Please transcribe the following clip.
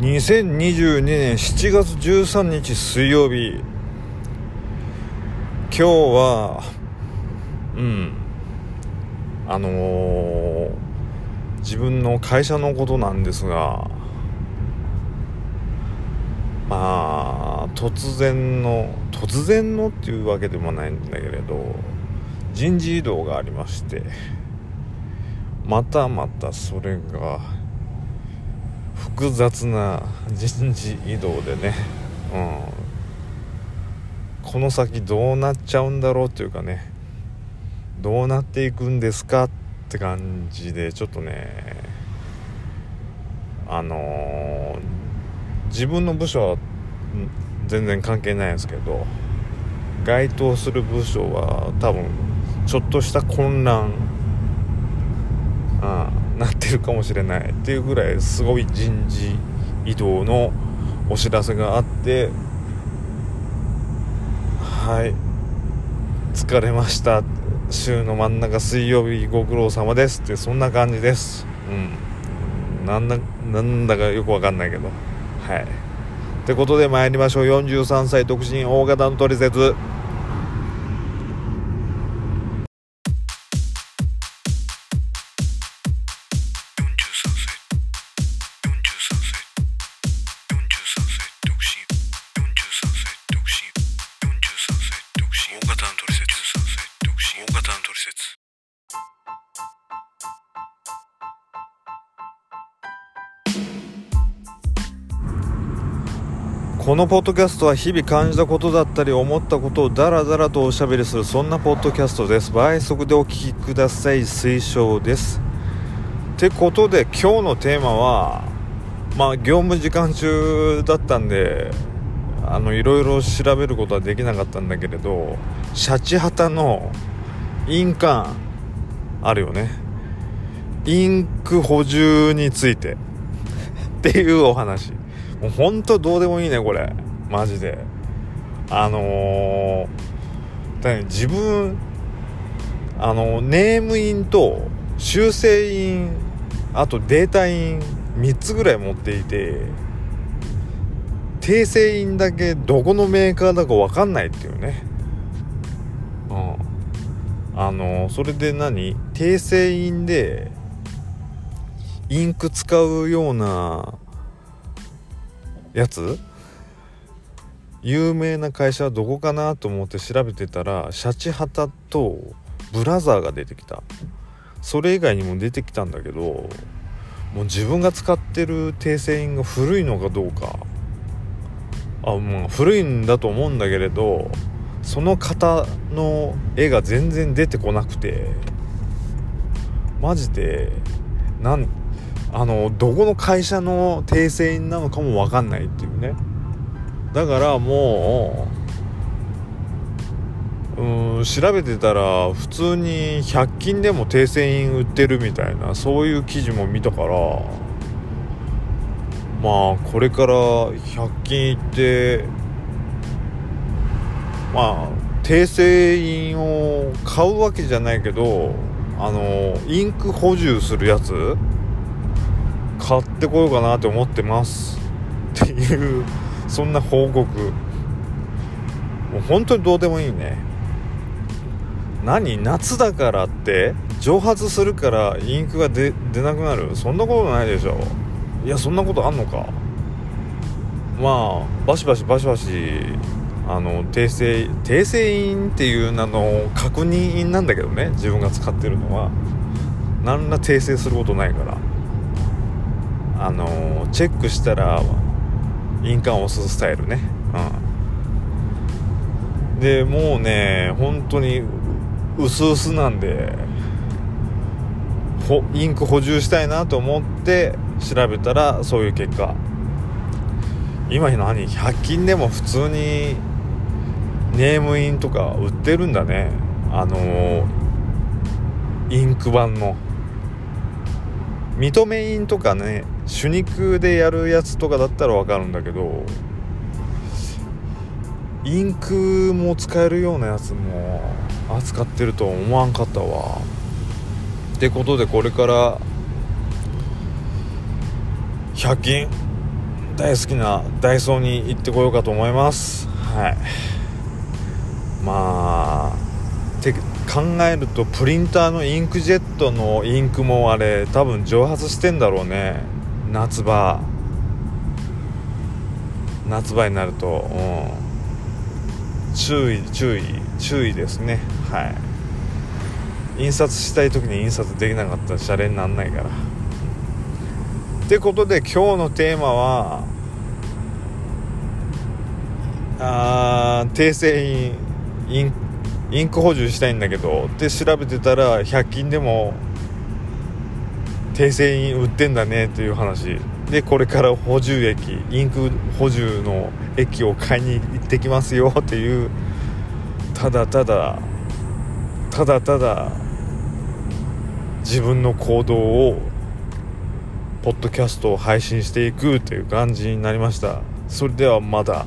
2022年7月13日水曜日今日はうん。あのー、自分の会社のことなんですがまあ突然の突然のっていうわけでもないんだけれど人事異動がありましてまたまたそれが複雑な人事異動でね、うん、この先どうなっちゃうんだろうっていうかね。どうなっていくんですかって感じでちょっとねあのー、自分の部署は全然関係ないんですけど該当する部署は多分ちょっとした混乱なってるかもしれないっていうぐらいすごい人事異動のお知らせがあってはい。疲れました。週の真ん中水曜日ご苦労様ですってそんな感じです。うん。なんだなんだかよくわかんないけど。はい。ってことで参りましょう。43歳独身大型のトリセツ。このポッドキャストは日々感じたことだったり思ったことをダラダラとおしゃべりするそんなポッドキャストです。倍速でお聴きください。推奨です。ってことで今日のテーマはまあ業務時間中だったんであのいろいろ調べることはできなかったんだけれどシャチハタの印鑑あるよね。インク補充についてっていうお話。もうほんとどうでもいいねこれ。マジで。あのー、だ自分あのネームインと修正印あとデータ印3つぐらい持っていて訂正印だけどこのメーカーだか分かんないっていうね。うん。あのそれで何？訂正印でインク使うようなやつ？有名な会社はどこかなと思って調べてたらシャチハタとブラザーが出てきた。それ以外にも出てきたんだけどもう自分が使ってる訂正印が古いのかどうか。あまあ古いんだと思うんだけれどその方の絵が全然出てこなくて。マジでなあのどこの会社の訂正なのかも分かんないっていうね。だからもううん調べてたら普通に100均でも訂正印売ってるみたいなそういう記事も見たからまあこれから100均行ってまあ訂正印を買うわけじゃないけどあのインク補充するやつ買ってこようかなって思ってます。っていうそんな報告。もう本当にどうでもいいね。何？夏だからって蒸発するからインクが出なくなる？そんなことないでしょ。いやそんなことあんのか。まあバシバシバシバシあの訂正訂正印っていう名の確認印なんだけどね。自分が使ってるのは。何ら訂正することないから。あのチェックしたら印鑑を押すスタイルね。うん。でもうね本当に薄々なんでインク補充したいなと思って調べたらそういう結果。今何？100均でも普通にネームインとか売ってるんだね。あのインク版の。認め印とかね手肉でやるやつとかだったら分かるんだけどインクも使えるようなやつも扱ってるとは思わんかったわ。ってことでこれから100均大好きなダイソーに行ってこようかと思います。はい。まあ考えるとプリンターのインクジェットのインクもあれ多分蒸発してんだろうね。夏場。夏場になると、うん、注意注意注意ですね。はい。印刷したい時に印刷できなかったらシャレになんないから。ってことで今日のテーマはあ訂正インインク補充したいんだけどって調べてたら100均でも訂正印売ってんだねっていう話。でこれから補充液インク補充の液を買いに行ってきますよっていうただただただただ自分の行動をポッドキャストを配信していくという感じになりました。それではまだ